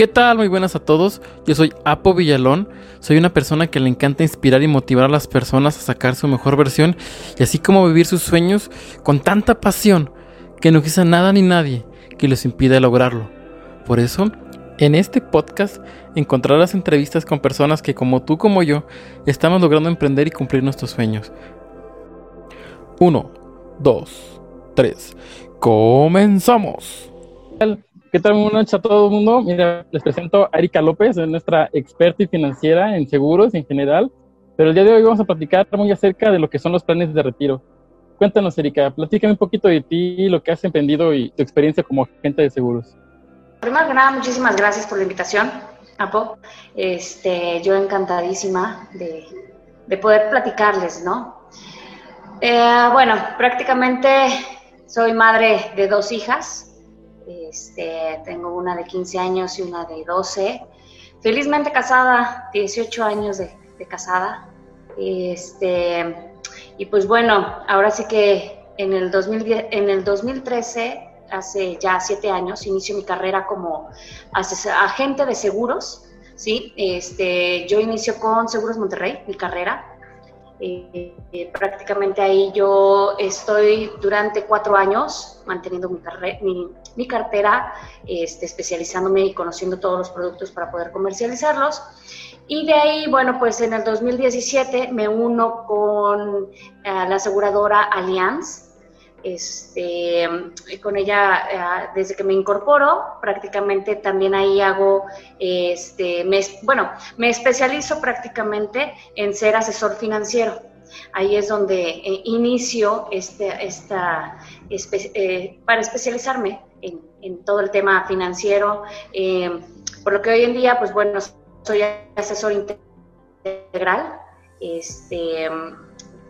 ¿Qué tal? Muy buenas a todos. Yo soy Apo Villalón. Soy una persona que le encanta inspirar y motivar a las personas a sacar su mejor versión y así como vivir sus sueños con tanta pasión que no exista nada ni nadie que les impida lograrlo. Por eso, en este podcast encontrarás entrevistas con personas que como tú como yo estamos logrando emprender y cumplir nuestros sueños. 1, 2, 3. Comenzamos. ¿Qué tal? Buenas noches a todo el mundo. Mira, les presento a Erika López, es nuestra experta y financiera en seguros en general. Pero el día de hoy vamos a platicar muy acerca de lo que son los planes de retiro. Cuéntanos, Erika, platícame un poquito de ti, lo que has emprendido y tu experiencia como agente de seguros. Primero que nada, muchísimas gracias por la invitación, Apo. Este, yo encantadísima de, de poder platicarles, ¿no? Eh, bueno, prácticamente soy madre de dos hijas, este, tengo una de 15 años y una de 12. Felizmente casada, 18 años de, casada. Este, y pues bueno, ahora sí que en el, 2010, en el 2013, hace ya 7 años, inicio mi carrera como agente de seguros. ¿sí? Este, yo inicio con Seguros Monterrey, mi carrera. Eh, prácticamente ahí yo estoy durante cuatro años manteniendo mi, mi, cartera, este, especializándome y conociendo todos los productos para poder comercializarlos. Y de ahí, bueno, pues en el 2017 me uno con eh, la aseguradora Allianz. Este, con ella, desde que me incorporo, prácticamente también ahí hago, este, bueno, me especializo prácticamente en ser asesor financiero. Ahí es donde eh, inicio este, esta, eh, para especializarme en, todo el tema financiero, eh, por lo que hoy en día, pues bueno, soy asesor integral, este,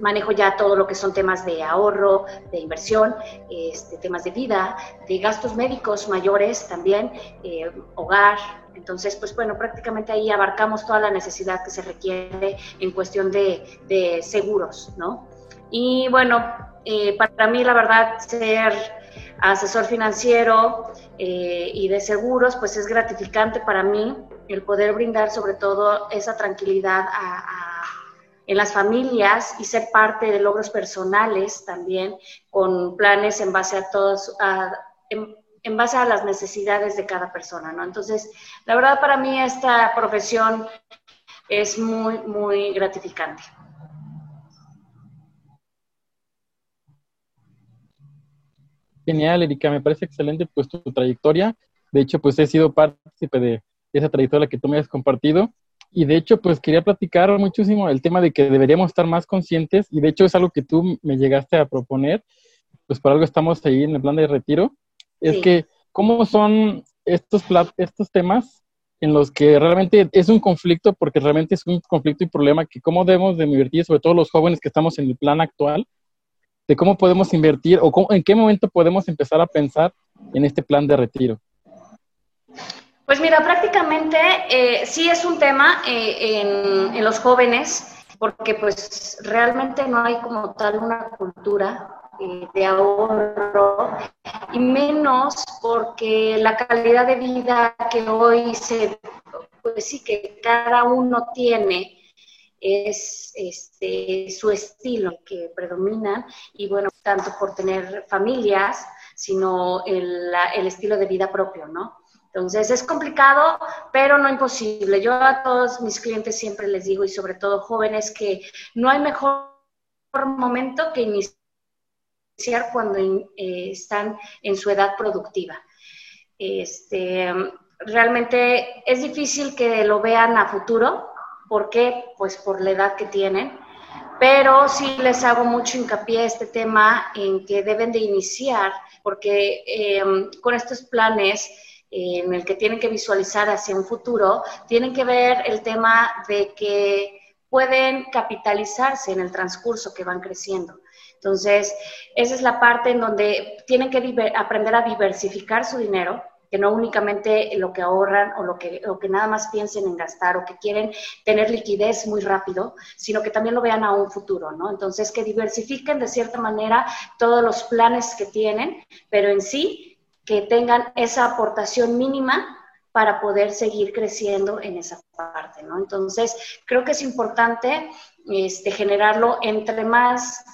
manejo ya todo lo que son temas de ahorro, de inversión, este, temas de vida, de gastos médicos mayores también, hogar, entonces, pues bueno, prácticamente ahí abarcamos toda la necesidad que se requiere en cuestión de, seguros, ¿no? Y bueno, eh, para mí la verdad ser asesor financiero eh, y de seguros, pues es gratificante para mí el poder brindar sobre todo esa tranquilidad en las familias y ser parte de logros personales también con planes en base a todos, a, en base a las necesidades de cada persona, ¿no? Entonces, la verdad para mí esta profesión es muy, muy gratificante. Genial, Erika, me parece excelente pues tu, trayectoria. De hecho, pues he sido partícipe de esa trayectoria que tú me has compartido. Y de hecho, pues quería platicar muchísimo el tema de que deberíamos estar más conscientes. Y de hecho es algo que tú me llegaste a proponer. Pues por algo estamos ahí en el plan de retiro es que cómo son estos, estos temas en los que realmente es un conflicto, porque realmente es un conflicto y problema que cómo debemos de invertir, sobre todo los jóvenes que estamos en el plan actual, de cómo podemos invertir o en qué momento podemos empezar a pensar en este plan de retiro. Pues mira, prácticamente eh, sí es un tema eh, en, los jóvenes, porque pues realmente no hay como tal una cultura eh, de ahorro y menos porque la calidad de vida que hoy se, pues sí, que cada uno tiene es este, su estilo que predomina y bueno, tanto por tener familias, sino el, el estilo de vida propio, ¿no? Entonces es complicado, pero no imposible. Yo a todos mis clientes siempre les digo, y sobre todo jóvenes, que no hay mejor momento que iniciar cuando eh, están en su edad productiva. Este, realmente es difícil que lo vean a futuro. ¿Por qué? Pues por la edad que tienen. Pero sí les hago mucho hincapié a este tema en que deben de iniciar, porque eh, con estos planes en el que tienen que visualizar hacia un futuro, tienen que ver el tema de que pueden capitalizarse en el transcurso que van creciendo. Entonces, esa es la parte en donde tienen que aprender a diversificar su dinero, que no únicamente lo que ahorran o lo que, que nada más piensen en gastar o que quieren tener liquidez muy rápido, sino que también lo vean a un futuro, ¿no? Entonces, que diversifiquen de cierta manera todos los planes que tienen, pero en sí que tengan esa aportación mínima para poder seguir creciendo en esa parte, ¿no? Entonces, creo que es importante este, generarlo entre más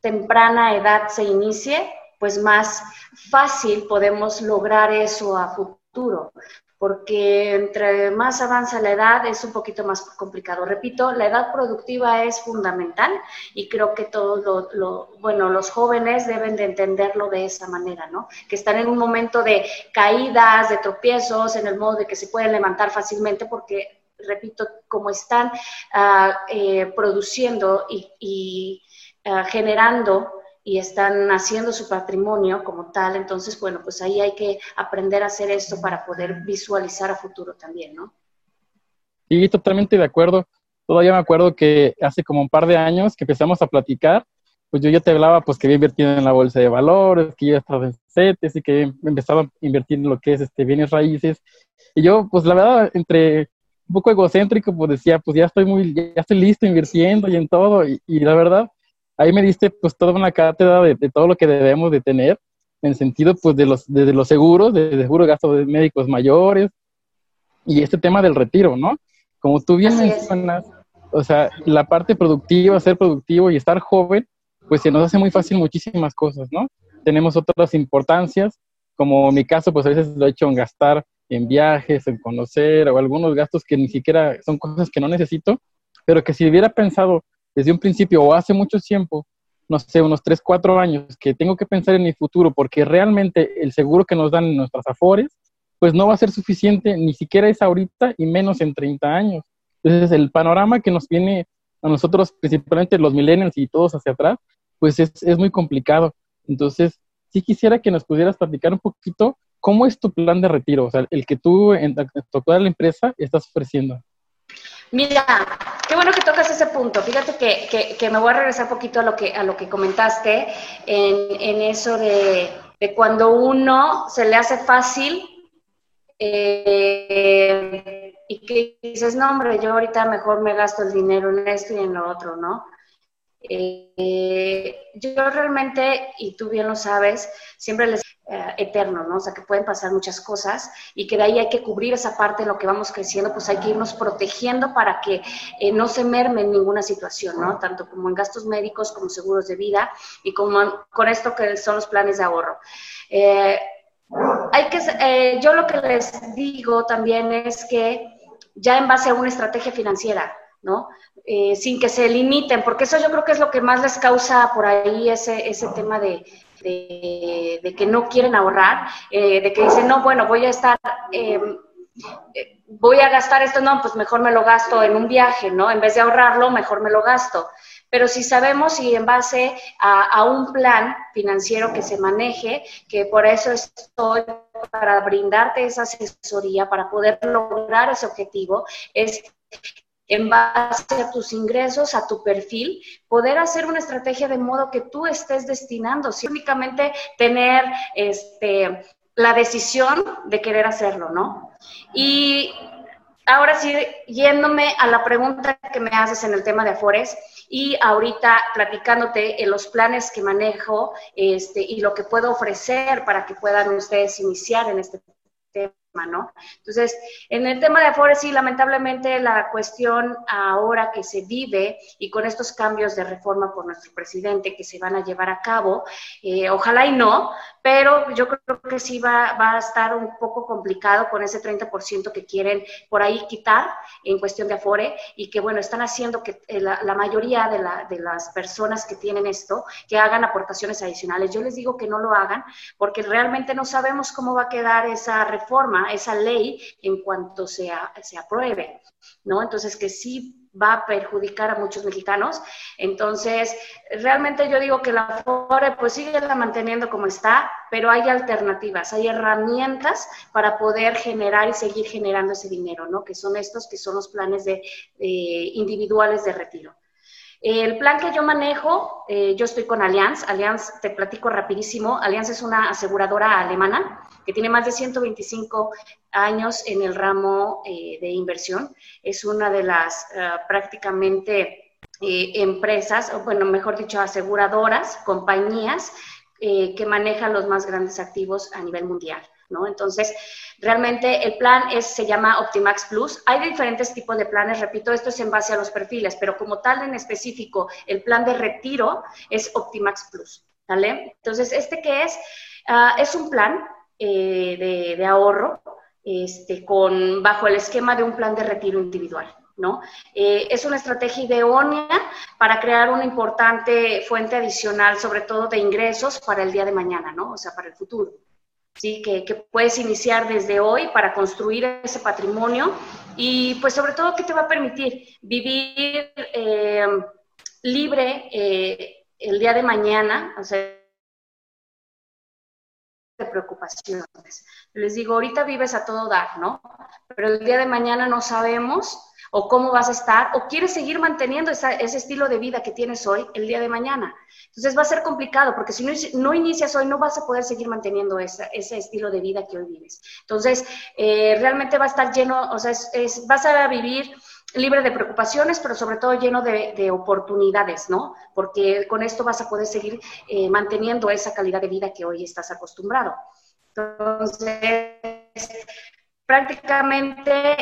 temprana edad se inicie, pues más fácil podemos lograr eso a futuro porque entre más avanza la edad es un poquito más complicado. Repito, la edad productiva es fundamental y creo que todos lo, bueno, los jóvenes deben de entenderlo de esa manera, ¿no? Que están en un momento de caídas, de tropiezos, en el modo de que se pueden levantar fácilmente porque, repito, como están ah, eh, produciendo y, ah, generando y están haciendo su patrimonio como tal. Entonces, bueno, pues ahí hay que aprender a hacer esto para poder visualizar a futuro también, ¿no? Sí, totalmente de acuerdo. Todavía me acuerdo que hace como un par de años que empezamos a platicar, pues yo ya te hablaba pues que había invertido en la bolsa de valores, que ya estaba en CETES y que empezaba a invertir en lo que es este bienes raíces. Y yo, pues la verdad, entre un poco egocéntrico, pues decía, pues ya estoy muy, ya estoy listo invirtiendo y en todo. Y la verdad, ahí me diste pues toda una cátedra de, todo lo que debemos de tener, en sentido pues de los, de, los seguros, de, de seguro gastos de médicos mayores y este tema del retiro, ¿no? Como tú bien mencionas, o sea, la parte productiva, ser productivo y estar joven, pues se nos hace muy fácil muchísimas cosas, ¿no? Tenemos otras importancias, como en mi caso, pues a veces lo he hecho en gastar en viajes, en conocer, o algunos gastos que ni siquiera son cosas que no necesito, pero que si hubiera pensado desde un principio o hace mucho tiempo, no sé, unos 3, 4 años, que tengo que pensar en mi futuro porque realmente el seguro que nos dan en nuestras afores, pues no va a ser suficiente, ni siquiera es ahorita y menos en 30 años. Entonces, el panorama que nos viene a nosotros, principalmente los millennials y todos hacia atrás, pues es, muy complicado. Entonces, sí quisiera que nos pudieras platicar un poquito cómo es tu plan de retiro, o sea, el que tú en, en toda la empresa estás ofreciendo. Mira, qué bueno que tocas ese punto. Fíjate que, que, me voy a regresar poquito a lo que, a lo que comentaste en, en eso de, de, cuando uno se le hace fácil eh, y que dices, no, hombre, yo ahorita mejor me gasto el dinero en esto y en lo otro, ¿no? Eh, yo realmente, y tú bien lo sabes, siempre les eh, eterno, ¿no? O sea, que pueden pasar muchas cosas y que de ahí hay que cubrir esa parte en lo que vamos creciendo, pues hay que irnos protegiendo para que eh, no se merme en ninguna situación, ¿no? Tanto como en gastos médicos, como seguros de vida y como con esto que son los planes de ahorro. hay que, yo lo que les digo también es que ya en base a una estrategia financiera, ¿no? Eh, sin que se limiten, porque eso yo creo que es lo que más les causa por ahí ese, ese tema de, de, que no quieren ahorrar, eh, de que dicen, no, bueno, voy a estar, em, eh, voy a gastar esto, no, pues mejor me lo gasto en un viaje, ¿no? En vez de ahorrarlo, mejor me lo gasto. Pero si sabemos y en base a, a un plan financiero que se maneje, que por eso estoy para brindarte esa asesoría, para poder lograr ese objetivo, es en base a tus ingresos, a tu perfil, poder hacer una estrategia de modo que tú estés destinando, si únicamente tener este, la decisión de querer hacerlo, ¿no? Y ahora sí, yéndome a la pregunta que me haces en el tema de Afores, y ahorita platicándote en los planes que manejo este, y lo que puedo ofrecer para que puedan ustedes iniciar en este ¿no? Entonces, en el tema de Afores, sí, lamentablemente la cuestión ahora que se vive y con estos cambios de reforma por nuestro presidente que se van a llevar a cabo, eh, ojalá y no, pero yo creo que sí va, a estar un poco complicado con ese 30% que quieren por ahí quitar en cuestión de Afore y que, bueno, están haciendo que eh, la, la mayoría de, la, de las personas que tienen esto, que hagan aportaciones adicionales. Yo les digo que no lo hagan porque realmente no sabemos cómo va a quedar esa reforma esa ley en cuanto se, se apruebe, ¿no? Entonces, que sí va a perjudicar a muchos mexicanos. Entonces, realmente yo digo que la FORE pues sigue la manteniendo como está, pero hay alternativas, hay herramientas para poder generar y seguir generando ese dinero, ¿no? Que son estos, que son los planes de, individuales de retiro. El plan que yo manejo, eh, yo estoy con Allianz. Allianz, te platico rapidísimo. Allianz es una aseguradora alemana que tiene más de 125 años en el ramo eh, de inversión. Es una de las eh, prácticamente empresas, o bueno, mejor dicho, aseguradoras, compañías que manejan los más grandes activos a nivel mundial. ¿No? Entonces, realmente el plan es, se llama Optimax Plus. Hay diferentes tipos de planes, repito, esto es en base a los perfiles, pero como tal en específico, el plan de retiro es Optimax Plus. Entonces, ¿este qué es? Ah, es un plan eh, de, ahorro este, con, bajo el esquema de un plan de retiro individual. ¿no? Eh, es una estrategia idónea para crear una importante fuente adicional, sobre todo de ingresos para el día de mañana, ¿no? O sea, para el futuro. ¿Sí? Que, puedes iniciar desde hoy para construir ese patrimonio y pues sobre todo que te va a permitir vivir eh, libre eh, el día de mañana, o sea, de preocupaciones. Les digo, ahorita vives a todo dar, ¿no? Pero el día de mañana no sabemos o cómo vas a estar, o quieres seguir manteniendo ese estilo de vida que tienes hoy el día de mañana. Entonces va a ser complicado, porque si no, inicias hoy, no vas a poder seguir manteniendo ese estilo de vida que hoy vives. Entonces, eh, realmente va a estar lleno, o sea, vas a vivir libre de preocupaciones, pero sobre todo lleno de, oportunidades, ¿no? Porque con esto vas a poder seguir eh, manteniendo esa calidad de vida que hoy estás acostumbrado. Entonces, prácticamente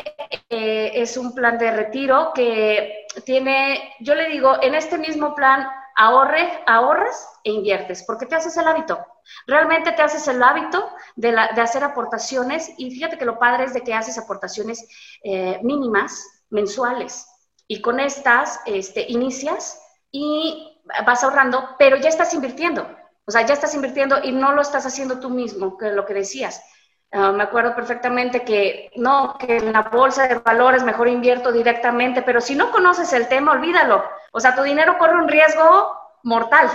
eh, es un plan de retiro que tiene, yo le digo, en este mismo plan ahorre, ahorras e inviertes, porque te haces el hábito. Realmente te haces el hábito de, hacer aportaciones y fíjate que lo padre es de que haces aportaciones eh, mínimas, mensuales, y con estas este, inicias y vas ahorrando, pero ya estás invirtiendo. O sea, ya estás invirtiendo y no lo estás haciendo tú mismo, que lo que decías Ah, me acuerdo perfectamente que no, que en la bolsa de valores mejor invierto directamente, pero si no conoces el tema, olvídalo. O sea, tu dinero corre un riesgo mortal,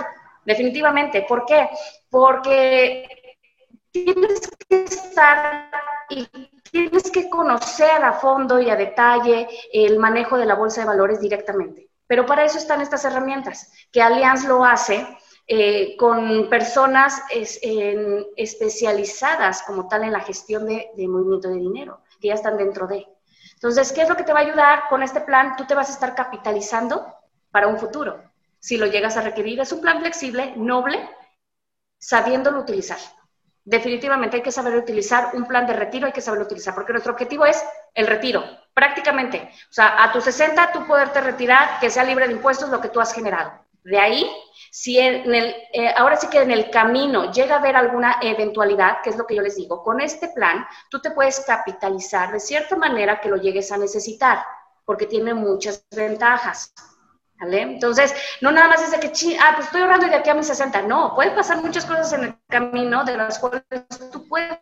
definitivamente. ¿Por qué? Porque tienes que estar y tienes que conocer a fondo y a detalle el manejo de la bolsa de valores directamente. Pero para eso están estas herramientas, que Allianz lo hace eh, con personas especializadas como tal en la gestión de, movimiento de dinero, que ya están dentro de. Entonces, ¿qué es lo que te va a ayudar con este plan? Tú te vas a estar capitalizando para un futuro. Si lo llegas a requerir, es un plan flexible, noble, sabiéndolo utilizar. Definitivamente hay que saber utilizar un plan de retiro, hay que saberlo utilizar, porque nuestro objetivo es el retiro, prácticamente. O sea, a tus 60 tú poderte retirar, que sea libre de impuestos lo que tú has generado. De ahí, si en el, eh, ahora sí que en el camino llega a haber alguna eventualidad, que es lo que yo les digo, con este plan tú te puedes capitalizar de cierta manera que lo llegues a necesitar, porque tiene muchas ventajas. ¿Vale? Entonces, no nada más es de que, ah, pues estoy ahorrando de aquí a mis 60. No, pueden pasar muchas cosas en el camino de las cuales tú puedes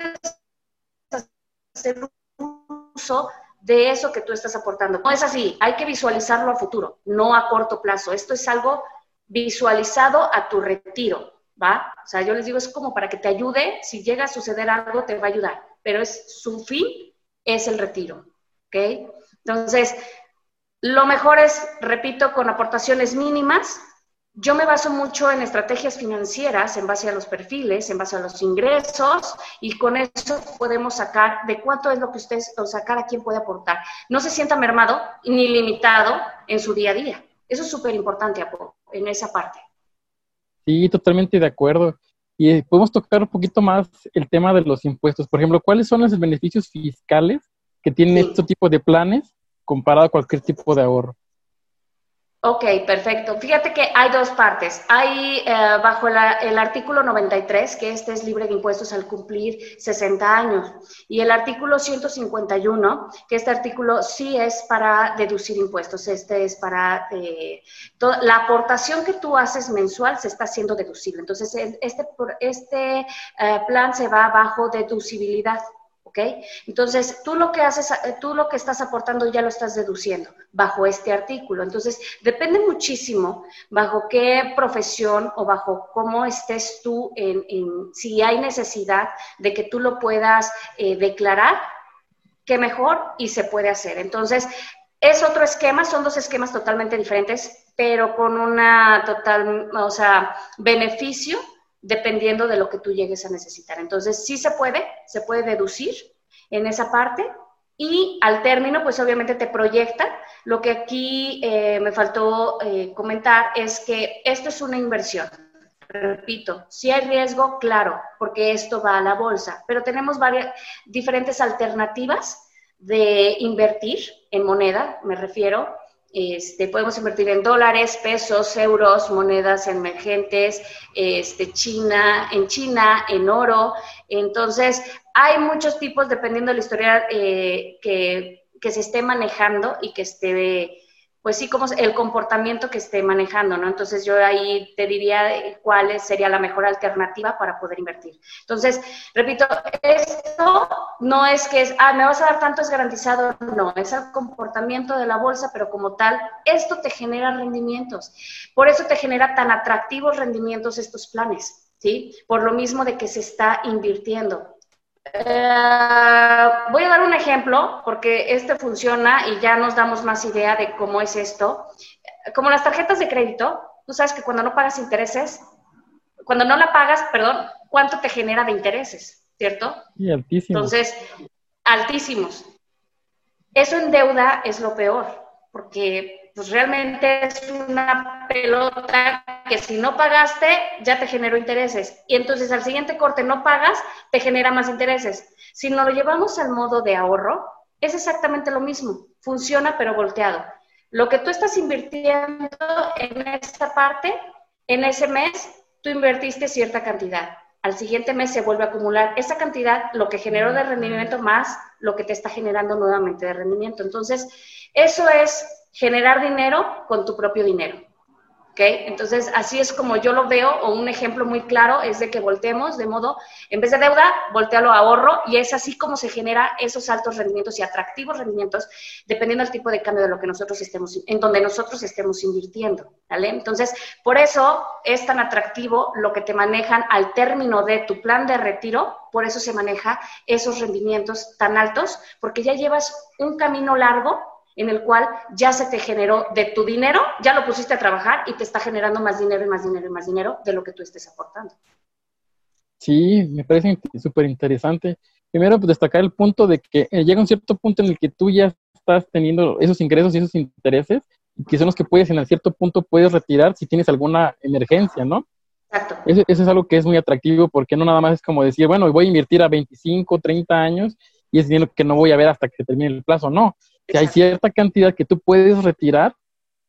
hacer uso de eso que tú estás aportando. No es así, hay que visualizarlo a futuro, no a corto plazo. Esto es algo visualizado a tu retiro, ¿va? O sea, yo les digo, es como para que te ayude, si llega a suceder algo, te va a ayudar, pero es su fin es el retiro, ¿ok? Entonces, lo mejor es, repito, con aportaciones mínimas. Yo me baso mucho en estrategias financieras, en base a los perfiles, en base a los ingresos, y con eso podemos sacar de cuánto es lo que ustedes, o sea, cada quien puede aportar. No se sienta mermado ni limitado en su día a día. Eso es súper importante, Apo en esa parte. Sí, totalmente de acuerdo. Y eh, podemos tocar un poquito más el tema de los impuestos. Por ejemplo, ¿cuáles son los beneficios fiscales que tienen este tipo de planes comparado a cualquier tipo de ahorro? Ok, perfecto. Fíjate que hay dos partes. Hay eh, bajo el artículo 93, que este es libre de impuestos al cumplir 60 años, y el artículo 151, que este artículo sí es para deducir impuestos. Este es para eh, la aportación que tú haces mensual se está haciendo deducible. Entonces, este, este eh, plan se va bajo deducibilidad. ¿Ok? Entonces, tú lo que haces, eh, tú lo que estás aportando ya lo estás deduciendo bajo este artículo. Entonces, depende muchísimo bajo qué profesión o bajo cómo estés tú, en, si hay necesidad de que tú lo puedas eh, declarar, qué mejor y se puede hacer. Entonces, es otro esquema, son dos esquemas totalmente diferentes, pero con una total, o sea, beneficio dependiendo de lo que tú llegues a necesitar. Entonces, sí se puede, se puede deducir en esa parte y al término, pues obviamente te proyecta. Lo que aquí eh, me faltó eh, comentar es que esto es una inversión. repito, si hay riesgo, claro, porque esto va a la bolsa, pero tenemos varias diferentes alternativas de invertir en moneda, me refiero. Este, podemos invertir en dólares, pesos, euros, monedas emergentes, este, China, en China, en oro. Entonces, hay muchos tipos dependiendo de la historia eh, que, que se esté manejando y que esté pues sí, como el comportamiento que esté manejando, ¿no? Entonces yo ahí te diría cuál sería la mejor alternativa para poder invertir. Entonces, repito, esto no es que es, ah, me vas a dar tanto, es garantizado, no, es el comportamiento de la bolsa, pero como tal, esto te genera rendimientos. Por eso te genera tan atractivos rendimientos estos planes, ¿sí? Por lo mismo de que se está invirtiendo. Eh, voy a dar un ejemplo porque este funciona y ya nos damos más idea de cómo es esto. Como las tarjetas de crédito, tú sabes que cuando no pagas intereses, cuando no la pagas, perdón, ¿cuánto te genera de intereses? ¿Cierto? Sí, altísimos. Entonces, altísimos. Eso en deuda es lo peor, porque pues realmente es una pelota que si no pagaste ya te generó intereses y entonces al siguiente corte no pagas, te genera más intereses. Si no lo llevamos al modo de ahorro, es exactamente lo mismo, funciona pero volteado. Lo que tú estás invirtiendo en esta parte, en ese mes, tú invertiste cierta cantidad. Al siguiente mes se vuelve a acumular esa cantidad, lo que generó de rendimiento más lo que te está generando nuevamente de rendimiento. Entonces, eso es generar dinero con tu propio dinero. ¿Ok? Entonces, así es como yo lo veo, o un ejemplo muy claro es de que volteemos de modo, en vez de deuda, voltealo a ahorro, y es así como se genera esos altos rendimientos y atractivos rendimientos, dependiendo del tipo de cambio de lo que nosotros estemos, en donde nosotros estemos invirtiendo. Entonces, por eso es tan atractivo lo que te manejan al término de tu plan de retiro, por eso se maneja esos rendimientos tan altos, porque ya llevas un camino largo en el cual ya se te generó de tu dinero, ya lo pusiste a trabajar y te está generando más dinero y más dinero y más dinero de lo que tú estés aportando. Sí, me parece súper interesante. Primero, pues destacar el punto de que eh, llega un cierto punto en el que tú ya estás teniendo esos ingresos y esos intereses, que son los que puedes, en cierto punto, puedes retirar si tienes alguna emergencia, ¿no? Exacto. Eso, eso, es algo que es muy atractivo porque no nada más es como decir, bueno, voy a invertir a 25, 30 años y es dinero que no voy a ver hasta que termine el plazo. No, que hay cierta cantidad que tú puedes retirar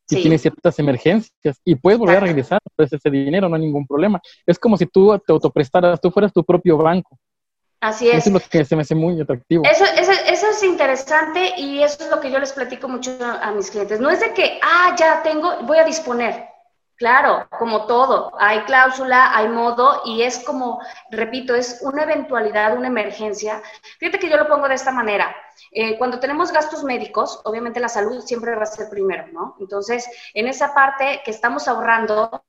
si tienes ciertas emergencias y puedes volver a regresar pues, ese dinero, no hay ningún problema. Es como si tú te autoprestaras, tú fueras tu propio banco. Así es. Eso es lo que se me hace muy atractivo. Eso, eso, eso, es interesante y eso es lo que yo les platico mucho a mis clientes. No es de que, ah, ya tengo, voy a disponer. Claro, como todo, hay cláusula, hay modo y es como, repito, es una eventualidad, una emergencia. Fíjate que yo lo pongo de esta manera. Eh, cuando tenemos gastos médicos, obviamente la salud siempre va a ser primero, ¿no? Entonces, en esa parte que estamos ahorrando,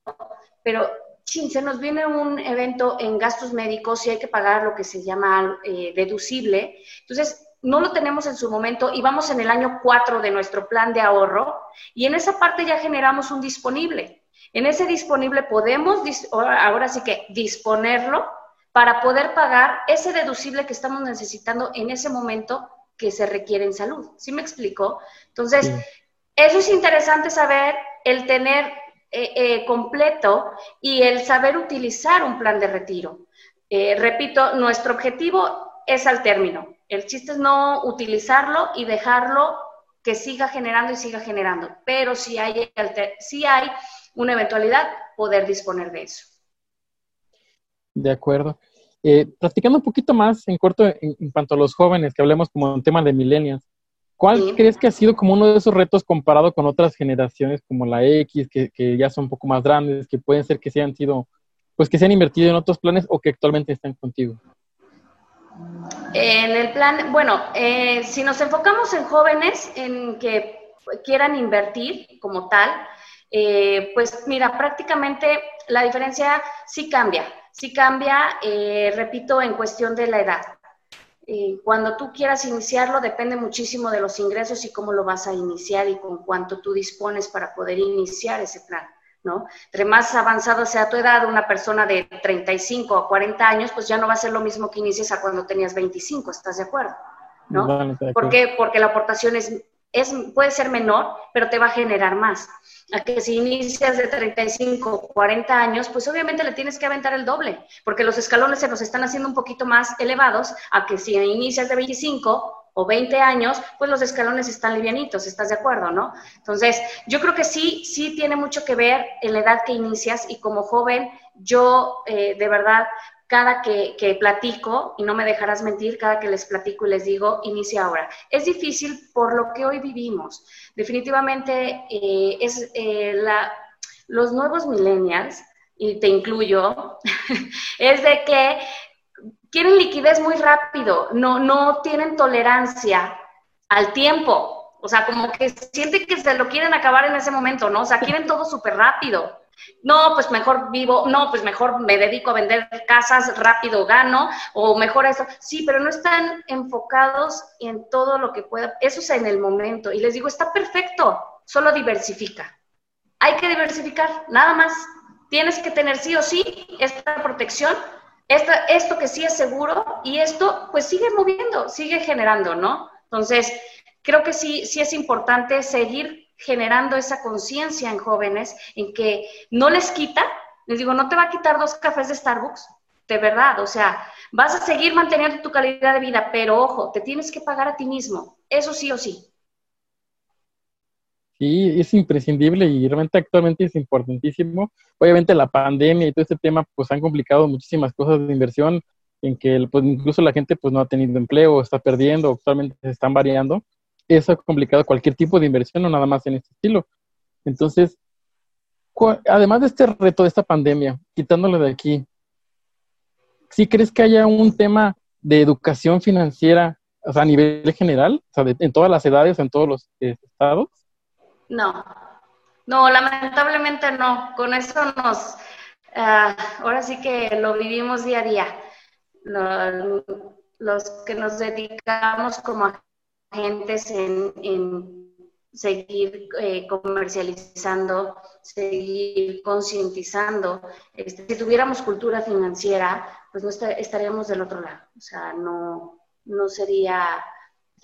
pero chin, se nos viene un evento en gastos médicos y hay que pagar lo que se llama eh, deducible. Entonces, no lo tenemos en su momento y vamos en el año 4 de nuestro plan de ahorro y en esa parte ya generamos un disponible. En ese disponible podemos, ahora sí que disponerlo para poder pagar ese deducible que estamos necesitando en ese momento que se requiere en salud. ¿Sí me explico? Entonces, eso es interesante saber, el tener eh, eh, completo y el saber utilizar un plan de retiro. Eh, repito, nuestro objetivo es al término. El chiste es no utilizarlo y dejarlo que siga generando y siga generando. Pero si hay, si hay una eventualidad, poder disponer de eso. De acuerdo. Eh, un poquito más en corto en, cuanto a los jóvenes, que hablemos como un tema de millennials, ¿cuál crees que ha sido como uno de esos retos comparado con otras generaciones como la X, que, que, ya son un poco más grandes, que pueden ser que se han sido, pues que se han invertido en otros planes o que actualmente están contigo? En el plan, bueno, eh, si nos enfocamos en jóvenes en que quieran invertir como tal, eh, pues mira, prácticamente la diferencia sí cambia, sí cambia, eh, repito, en cuestión de la edad. Eh, cuando tú quieras iniciarlo depende muchísimo de los ingresos y cómo lo vas a iniciar y con cuánto tú dispones para poder iniciar ese plan, ¿no? Entre más avanzada sea tu edad, una persona de 35 a 40 años, pues ya no va a ser lo mismo que inicies a cuando tenías 25, ¿estás de acuerdo? ¿no? ¿Por qué? Porque la aportación es es, puede ser menor, pero te va a generar más. A que si inicias de 35, 40 años, pues obviamente le tienes que aventar el doble, porque los escalones se nos están haciendo un poquito más elevados a que si inicias de 25 o 20 años, pues los escalones están livianitos, ¿estás de acuerdo, no? Entonces, yo creo que sí, sí tiene mucho que ver en la edad que inicias y como joven, yo eh, de verdad cada que, platico, y no me dejarás mentir, cada que les platico y les digo, inicia ahora. Es difícil por lo que hoy vivimos. Definitivamente eh, es eh, la, los nuevos millennials, y te incluyo, es de que quieren liquidez muy rápido, no, no tienen tolerancia al tiempo. O sea, como que sienten que se lo quieren acabar en ese momento, ¿no? O sea, quieren todo súper rápido. No, pues mejor vivo, no, pues mejor me dedico a vender casas, rápido gano, o mejor eso. Sí, pero no están enfocados en todo lo que pueda. Eso es en el momento. Y les digo, está perfecto, solo diversifica. Hay que diversificar, nada más. Tienes que tener sí o sí esta protección, esta, esto que sí es seguro, y esto pues sigue moviendo, sigue generando, ¿no? Entonces, creo que sí, sí es importante seguir generando esa conciencia en jóvenes en que no les quita, les digo, no te va a quitar dos cafés de Starbucks, de verdad, o sea, vas a seguir manteniendo tu calidad de vida, pero ojo, te tienes que pagar a ti mismo, eso sí o sí. Sí, es imprescindible y realmente actualmente es importantísimo. Obviamente la pandemia y todo este tema pues han complicado muchísimas cosas de inversión en que pues, incluso la gente pues no ha tenido empleo, está perdiendo, actualmente se están variando eso ha complicado cualquier tipo de inversión, no nada más en este estilo. Entonces, además de este reto de esta pandemia, quitándolo de aquí, ¿sí crees que haya un tema de educación financiera a nivel general, en todas las edades, en todos los eh, estados? No, no, lamentablemente no. Con eso nos, ah, ahora sí que lo vivimos día a día. los que nos dedicamos como agentes en, seguir eh, comercializando, seguir concientizando. Este, si tuviéramos cultura financiera, pues no estaríamos del otro lado. O sea, no, no sería,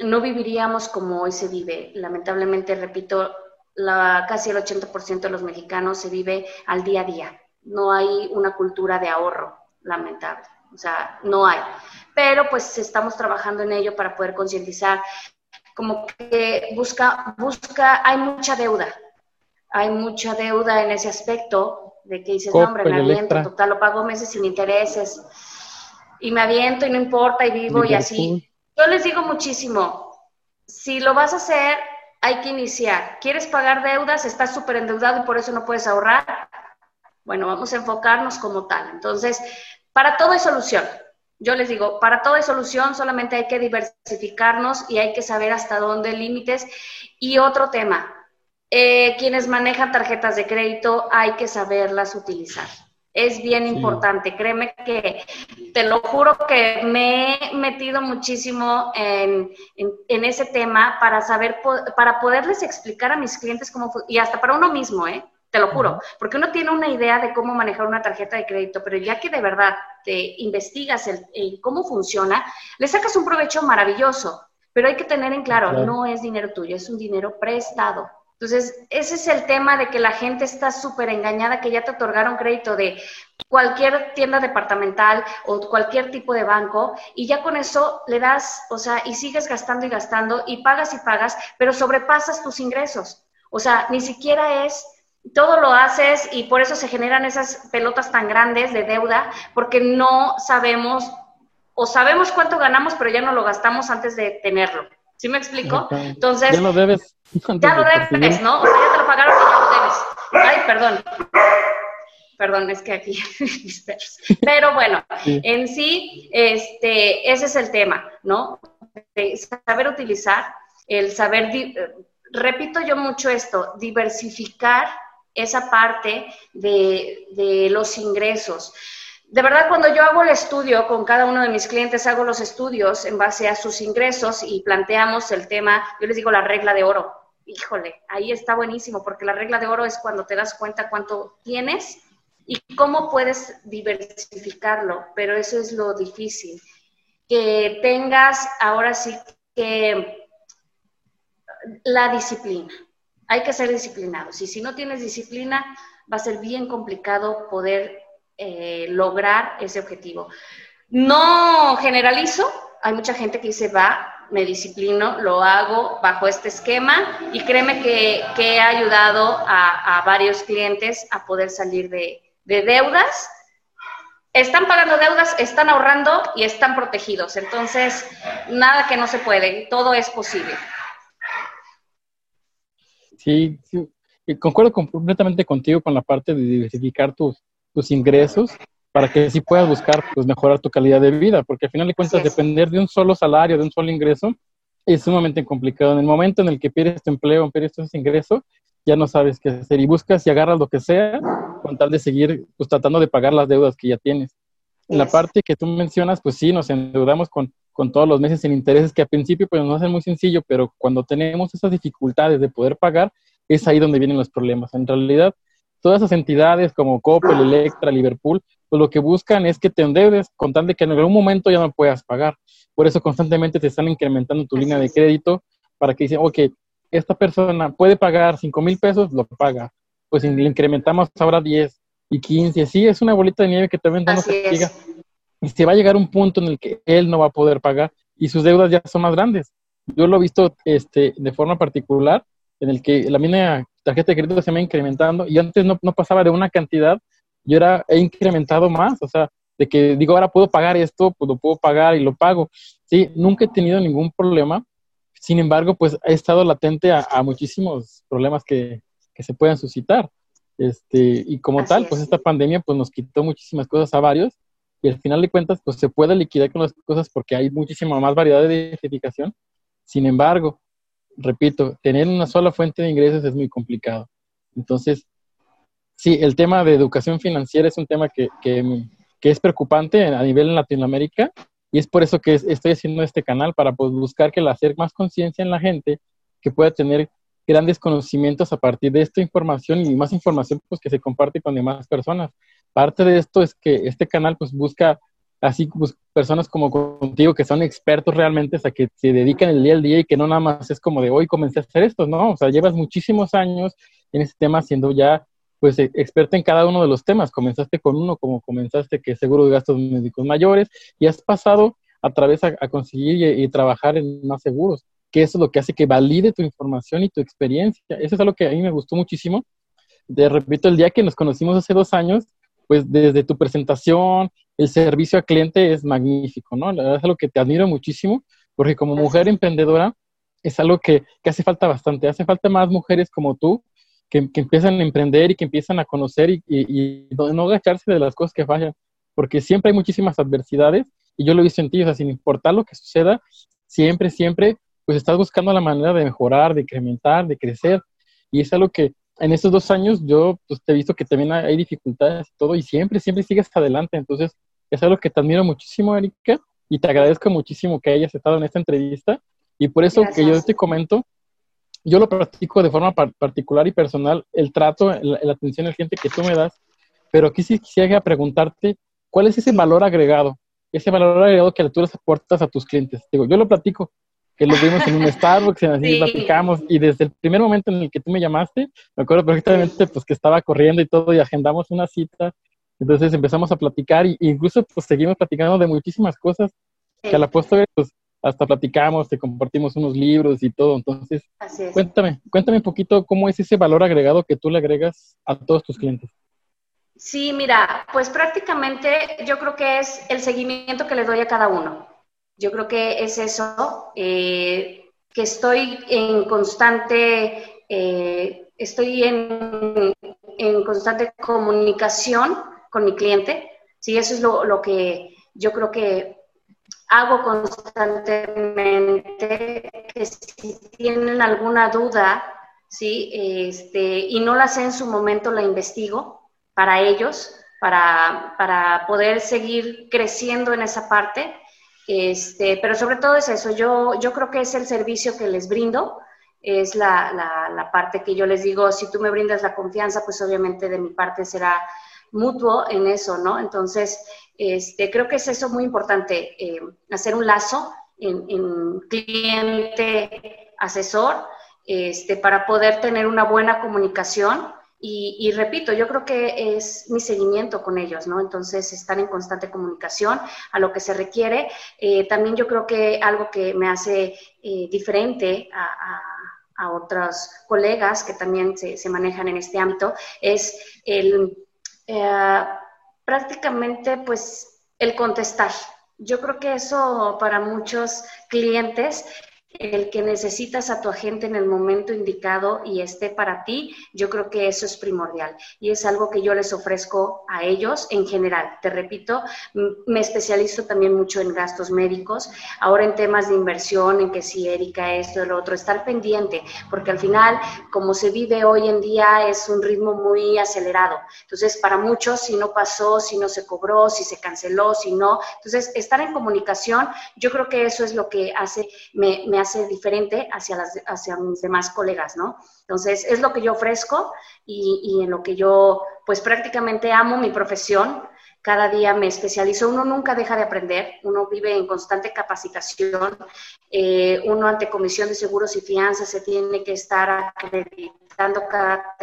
no viviríamos como hoy se vive. Lamentablemente, repito, la, casi el 80% de los mexicanos se vive al día a día. No hay una cultura de ahorro, lamentable. O sea, no hay. Pero pues estamos trabajando en ello para poder concientizar como que busca, busca, hay mucha deuda, hay mucha deuda en ese aspecto de que dices, hombre, me aviento, total, lo pago meses sin intereses y me aviento y no importa y vivo y así. Yo les digo muchísimo, si lo vas a hacer, hay que iniciar. ¿Quieres pagar deudas? Estás súper endeudado y por eso no puedes ahorrar. Bueno, vamos a enfocarnos como tal. Entonces, para todo hay solución yo les digo, para toda solución solamente hay que diversificarnos y hay que saber hasta dónde límites. Y otro tema, eh, quienes manejan tarjetas de crédito hay que saberlas utilizar. Es bien importante, créeme que te lo juro que me he metido muchísimo en, en, ese tema para saber, para poderles explicar a mis clientes cómo, y hasta para uno mismo, ¿eh? Te lo juro, porque uno tiene una idea de cómo manejar una tarjeta de crédito, pero ya que de verdad te investigas el, cómo funciona, le sacas un provecho maravilloso, pero hay que tener en claro, no es dinero tuyo, es un dinero prestado. Entonces, ese es el tema de que la gente está súper engañada, que ya te otorgaron crédito de cualquier tienda departamental o cualquier tipo de banco y ya con eso le das, o sea, y sigues gastando y gastando y pagas y pagas, pero sobrepasas tus ingresos. O sea, ni siquiera es todo lo haces y por eso se generan esas pelotas tan grandes de deuda, porque no sabemos o sabemos cuánto ganamos, pero ya no lo gastamos antes de tenerlo. ¿Sí me explico? Entonces, ya lo debes. Ya lo debes, ¿no? O sea, ya te lo pagaron y ya lo debes. Ay, perdón. Perdón, es que aquí Pero bueno, en sí, este, ese es el tema, ¿no? saber utilizar, el saber, repito yo mucho esto, diversificar esa parte de, los ingresos. De verdad, cuando yo hago el estudio con cada uno de mis clientes, hago los estudios en base a sus ingresos y planteamos el tema, yo les digo la regla de oro. Híjole, ahí está buenísimo, porque la regla de oro es cuando te das cuenta cuánto tienes y cómo puedes diversificarlo, pero eso es lo difícil. Que tengas ahora sí que la disciplina. Hay que ser disciplinados. Y si no tienes disciplina, va a ser bien complicado poder eh, lograr ese objetivo. No generalizo, hay mucha gente que dice, va, me disciplino, lo hago bajo este esquema y créeme que, he ayudado a, varios clientes a poder salir de, de deudas. Están pagando deudas, están ahorrando y están protegidos. Entonces, nada que no se puede, todo es posible. Sí, sí. concuerdo completamente contigo con la parte de diversificar tus, tus ingresos para que sí puedas buscar pues, mejorar tu calidad de vida, porque al final de cuentas depender de un solo salario, de un solo ingreso, es sumamente complicado. En el momento en el que pierdes tu empleo, pierdes tu ingreso, ya no sabes qué hacer y buscas y agarras lo que sea con tal de seguir pues, tratando de pagar las deudas que ya tienes. En la parte que tú mencionas, pues sí, nos endeudamos con, con todos los meses en intereses que al principio pues nos hacen muy sencillo, pero cuando tenemos esas dificultades de poder pagar, es ahí donde vienen los problemas. En realidad, todas esas entidades como Coppel, Electra, Liverpool, pues lo que buscan es que te endeudes con tal de que en algún momento ya no puedas pagar. Por eso constantemente te están incrementando tu línea de crédito para que dicen, ok, esta persona puede pagar 5 mil pesos, lo paga. Pues le incrementamos ahora 10 y 15. Sí, es una bolita de nieve que también no se. Y se va a llegar un punto en el que él no va a poder pagar y sus deudas ya son más grandes. Yo lo he visto este, de forma particular, en el que la mina tarjeta de crédito se me ha incrementando y antes no, no pasaba de una cantidad, yo era, he incrementado más, o sea, de que digo, ahora puedo pagar esto, pues lo puedo pagar y lo pago. Sí, nunca he tenido ningún problema. Sin embargo, pues he estado latente a, muchísimos problemas que, que, se puedan suscitar. Este, y como tal, pues esta pandemia pues nos quitó muchísimas cosas a varios y al final de cuentas pues se puede liquidar con las cosas porque hay muchísima más variedad de identificación. Sin embargo, repito, tener una sola fuente de ingresos es muy complicado. Entonces, sí, el tema de educación financiera es un tema que, que, es preocupante a nivel Latinoamérica y es por eso que estoy haciendo este canal para pues, buscar que la hacer más conciencia en la gente, que pueda tener grandes conocimientos a partir de esta información y más información pues, que se comparte con demás personas. Parte de esto es que este canal pues, busca así pues, personas como contigo que son expertos realmente, o sea, que se dedican el día al día y que no nada más es como de hoy comencé a hacer esto, ¿no? O sea, llevas muchísimos años en este tema siendo ya pues e, experta en cada uno de los temas. Comenzaste con uno, como comenzaste, que seguro de gastos médicos mayores, y has pasado a través a, conseguir y, trabajar en más seguros, que eso es lo que hace que valide tu información y tu experiencia. Eso es algo que a mí me gustó muchísimo. De repito, el día que nos conocimos hace dos años, pues desde tu presentación, el servicio al cliente es magnífico, ¿no? La verdad es algo que te admiro muchísimo, porque como mujer emprendedora es algo que, hace falta bastante. Hace falta más mujeres como tú que, empiezan a emprender y que empiezan a conocer y, y, no agacharse de las cosas que fallan, porque siempre hay muchísimas adversidades y yo lo he visto en ti, o sea, sin importar lo que suceda, siempre, siempre, pues estás buscando la manera de mejorar, de incrementar, de crecer. Y es algo que en estos dos años yo pues, te he visto que también hay dificultades y todo, y siempre, siempre sigues adelante. Entonces, es algo que te admiro muchísimo, Erika, y te agradezco muchísimo que hayas estado en esta entrevista. Y por eso que yo te comento, yo lo practico de forma particular y personal, el trato, la, atención al gente que tú me das, pero aquí sí quisiera preguntarte, ¿cuál es ese valor agregado? Ese valor agregado que tú les aportas a tus clientes. Digo, yo lo platico, que lo vimos en un Starbucks, así sí. platicamos, y desde el primer momento en el que tú me llamaste, me acuerdo perfectamente pues que estaba corriendo y todo, y agendamos una cita, entonces empezamos a platicar e incluso pues seguimos platicando de muchísimas cosas que a la postre pues hasta platicamos, te compartimos unos libros y todo. Entonces, cuéntame, cuéntame un poquito cómo es ese valor agregado que tú le agregas a todos tus clientes. Sí, mira, pues prácticamente yo creo que es el seguimiento que le doy a cada uno. Yo creo que es eso, eh, que estoy en constante, eh, estoy en, en constante comunicación con mi cliente. Sí, eso es lo, que yo creo que hago constantemente, que si tienen alguna duda, ¿sí? Este, y no la sé en su momento, la investigo para ellos, para, para poder seguir creciendo en esa parte. Este, pero sobre todo es eso, yo, yo creo que es el servicio que les brindo, es la, la, la parte que yo les digo, si tú me brindas la confianza, pues obviamente de mi parte será mutuo en eso, ¿no? Entonces, este, creo que es eso muy importante, eh, hacer un lazo en, cliente asesor este, para poder tener una buena comunicación. Y, repito, yo creo que es mi seguimiento con ellos, ¿no? Entonces, están en constante comunicación a lo que se requiere. Eh, también yo creo que algo que me hace eh, diferente a, otros colegas que también se, se, manejan en este ámbito es el eh, prácticamente, pues, el contestar. Yo creo que eso para muchos clientes el que necesitas a tu agente en el momento indicado y esté para ti, yo creo que eso es primordial y es algo que yo les ofrezco a ellos en general. Te repito, me especializo también mucho en gastos médicos, ahora en temas de inversión, en que si Erika esto, lo otro, estar pendiente, porque al final, como se vive hoy en día, es un ritmo muy acelerado. Entonces, para muchos, si no pasó, si no se cobró, si se canceló, si no, entonces, estar en comunicación, yo creo que eso es lo que hace, me hace diferente hacia, las, hacia mis demás colegas, ¿no? Entonces, es lo que yo ofrezco y, y en lo que yo, pues prácticamente amo mi profesión, cada día me especializo, uno nunca deja de aprender, uno vive en constante capacitación, eh, uno ante Comisión de Seguros y Fianzas se tiene que estar acreditando cada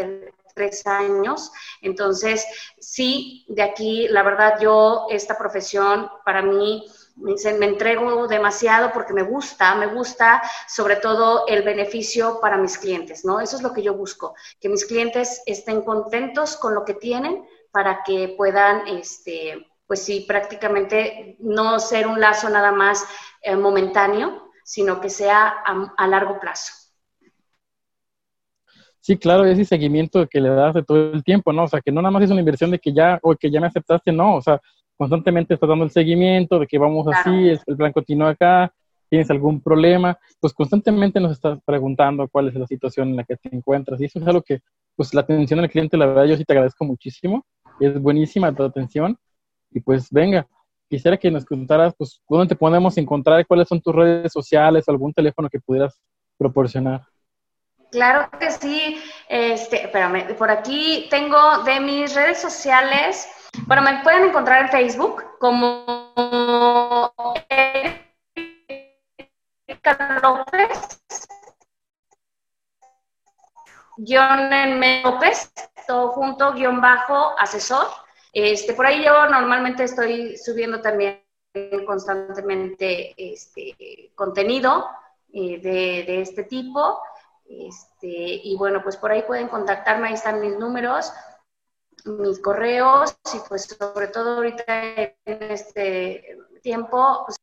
tres años, entonces sí, de aquí, la verdad, yo, esta profesión para mí me, me entrego demasiado porque me gusta, me gusta sobre todo el beneficio para mis clientes, ¿no? Eso es lo que yo busco, que mis clientes estén contentos con lo que tienen para que puedan, este, pues sí, prácticamente no ser un lazo nada más eh, momentáneo, sino que sea a, largo plazo. Sí, claro, ese seguimiento que le das de todo el tiempo, ¿no? O sea, que no nada más es una inversión de que ya, o que ya me aceptaste, no, o sea, constantemente estás dando el seguimiento de que vamos así, el plan continúa acá, tienes algún problema, pues constantemente nos estás preguntando cuál es la situación en la que te encuentras. Y eso es algo que, pues la atención al cliente, la verdad, yo sí te agradezco muchísimo. Es buenísima tu atención. Y pues venga, quisiera que nos contaras, pues, dónde te podemos encontrar, cuáles son tus redes sociales, algún teléfono que pudieras proporcionar. Claro que sí. Este, espérame, por aquí tengo de mis redes sociales, bueno, me pueden encontrar en Facebook como Erika López, guion en López, todo junto, guion bajo, asesor. Este, por ahí yo normalmente estoy subiendo también constantemente este, contenido eh, de, de, este tipo. Este, y bueno, pues por ahí pueden contactarme, ahí están mis números mis correos y pues sobre todo ahorita en este tiempo. Pues,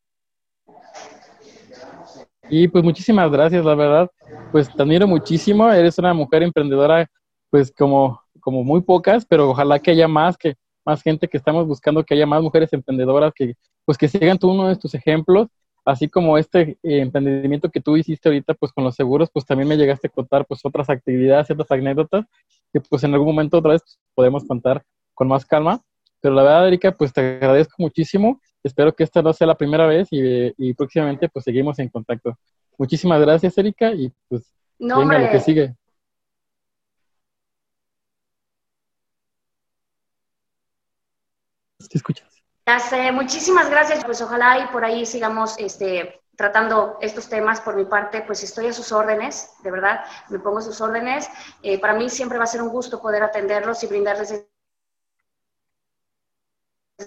y pues muchísimas gracias, la verdad, pues te admiro muchísimo, eres una mujer emprendedora pues como, como muy pocas, pero ojalá que haya más, que más gente que estamos buscando, que haya más mujeres emprendedoras que pues que sigan tú uno de tus ejemplos, así como este eh, emprendimiento que tú hiciste ahorita pues con los seguros, pues también me llegaste a contar pues otras actividades, otras anécdotas que pues en algún momento otra vez podemos contar con más calma. Pero la verdad, Erika, pues te agradezco muchísimo. Espero que esta no sea la primera vez y, próximamente pues seguimos en contacto. Muchísimas gracias, Erika, y pues venga lo que sigue. ¿Te escuchas? Ya sé, muchísimas gracias. Pues ojalá y por ahí sigamos este, tratando estos temas por mi parte, pues estoy a sus órdenes, de verdad, me pongo a sus órdenes. Eh, para mí siempre va a ser un gusto poder atenderlos y brindarles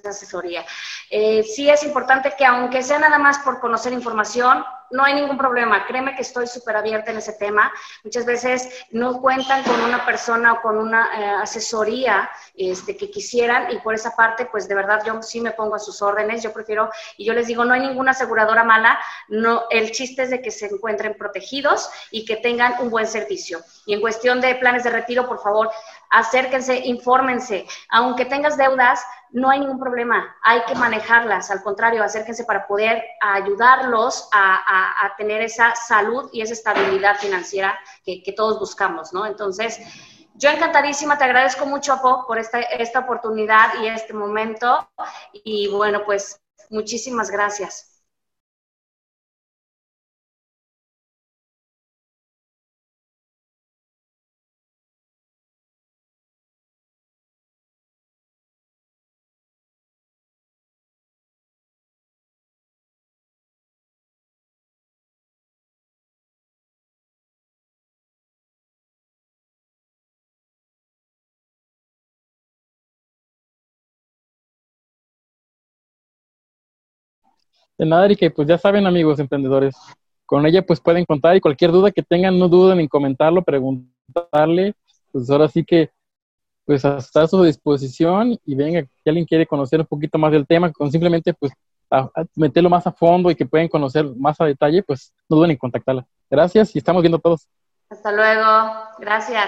asesoría. Eh, sí es importante que aunque sea nada más por conocer información, no hay ningún problema. Créeme que estoy súper abierta en ese tema. Muchas veces no cuentan con una persona o con una eh, asesoría este, que quisieran y por esa parte, pues de verdad yo sí me pongo a sus órdenes. Yo prefiero, y yo les digo, no hay ninguna aseguradora mala. No, el chiste es de que se encuentren protegidos y que tengan un buen servicio. Y en cuestión de planes de retiro, por favor, acérquense, infórmense. Aunque tengas deudas, no hay ningún problema, hay que manejarlas, al contrario, acérquense para poder ayudarlos a, tener esa salud y esa estabilidad financiera que, todos buscamos, ¿no? Entonces, yo encantadísima, te agradezco mucho, Apo, por esta, esta oportunidad y este momento. Y bueno, pues muchísimas gracias. De nada, Erika, pues ya saben, amigos emprendedores, con ella pues pueden contar y cualquier duda que tengan, no duden en comentarlo, preguntarle, pues ahora sí que pues está a su disposición y venga, si alguien quiere conocer un poquito más del tema, con simplemente pues meterlo más a fondo y que pueden conocer más a detalle, pues no duden en contactarla. Gracias y estamos viendo todos. Hasta luego. Gracias.